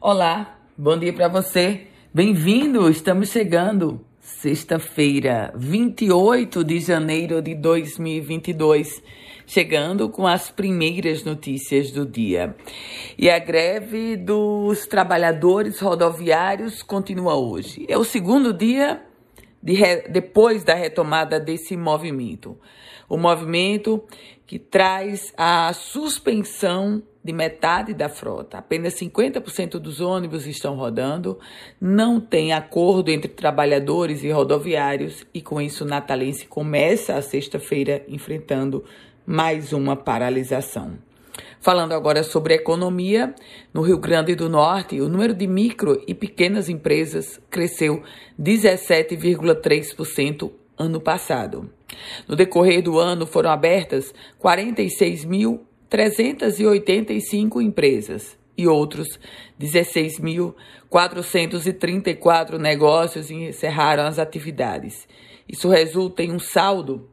Olá, bom dia para você. Bem-vindo, estamos chegando. Sexta-feira, 28 de janeiro de 2022, chegando com as primeiras notícias do dia. E a greve dos trabalhadores rodoviários continua hoje. É o segundo dia de re... depois da retomada desse movimento. O movimento que traz a suspensão de metade da frota. Apenas 50% dos ônibus estão rodando, não tem acordo entre trabalhadores e rodoviários, e com isso Natalense começa a sexta-feira enfrentando mais uma paralisação. Falando agora sobre economia, no Rio Grande do Norte, o número de micro e pequenas empresas cresceu 17,3% ano passado. No decorrer do ano foram abertas 46.385 empresas e outros 16.434 negócios encerraram as atividades. Isso resulta em um saldo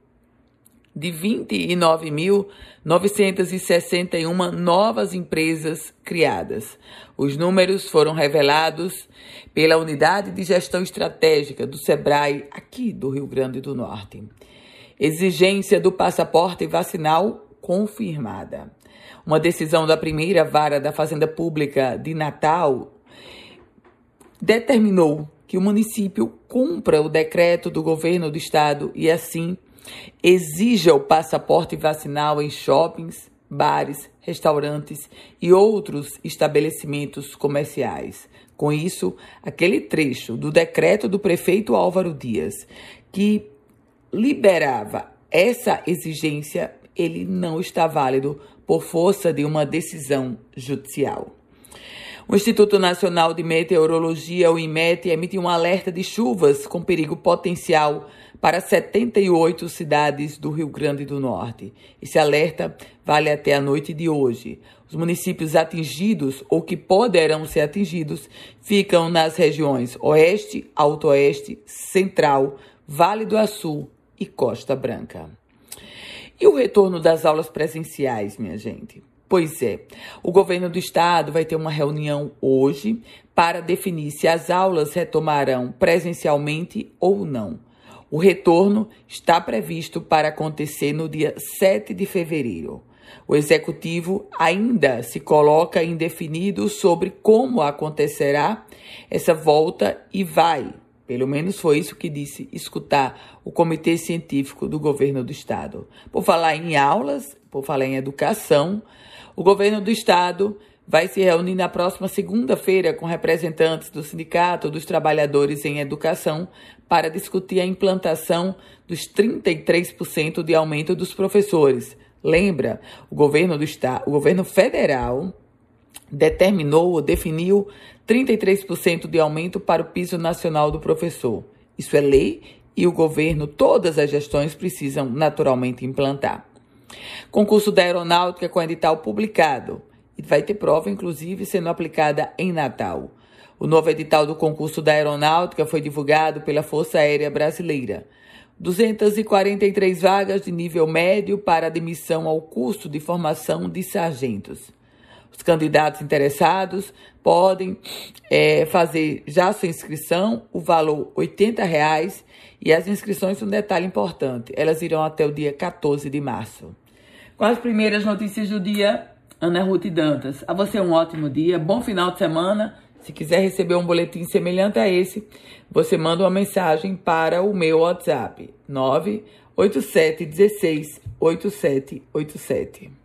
de 29.961 novas empresas criadas. Os números foram revelados pela Unidade de Gestão Estratégica do SEBRAE, aqui do Rio Grande do Norte. Exigência do passaporte vacinal confirmada. Uma decisão da primeira vara da Fazenda Pública de Natal determinou que o município cumpra o decreto do governo do estado e assim exija o passaporte vacinal em shoppings, bares, restaurantes e outros estabelecimentos comerciais. Com isso, aquele trecho do decreto do prefeito Álvaro Dias que liberava essa exigência, ele não está válido por força de uma decisão judicial. O Instituto Nacional de Meteorologia, o IMET, emite um alerta de chuvas com perigo potencial para 78 cidades do Rio Grande do Norte. Esse alerta vale até a noite de hoje. Os municípios atingidos ou que poderão ser atingidos ficam nas regiões Oeste, Alto Oeste, Central, Vale do Açu e Costa Branca. E o retorno das aulas presenciais, minha gente? Pois é, o governo do estado vai ter uma reunião hoje para definir se as aulas retomarão presencialmente ou não. O retorno está previsto para acontecer no dia 7 de fevereiro. O executivo ainda se coloca indefinido sobre como acontecerá essa volta e vai, pelo menos foi isso que disse, escutar o Comitê Científico do Governo do Estado. Por falar em aulas, por falar em educação, o governo do Estado vai se reunir na próxima segunda-feira com representantes do Sindicato dos Trabalhadores em Educação para discutir a implantação dos 33% de aumento dos professores. Lembra, o governo do estado, o governo federal determinou ou definiu 33% de aumento para o piso nacional do professor. Isso é lei e o governo, todas as gestões precisam naturalmente implantar. Concurso da Aeronáutica com edital publicado. E vai ter prova, inclusive, sendo aplicada em Natal. O novo edital do concurso da Aeronáutica foi divulgado pela Força Aérea Brasileira. 243 vagas de nível médio para admissão ao curso de formação de sargentos. Os candidatos interessados podem é, fazer já sua inscrição, o valor 80 reais, e as inscrições, um detalhe importante, elas irão até o dia 14 de março. Com as primeiras notícias do dia, Ana Ruth Dantas. A você um ótimo dia, bom final de semana. Se quiser receber um boletim semelhante a esse, você manda uma mensagem para o meu WhatsApp 98716 8787.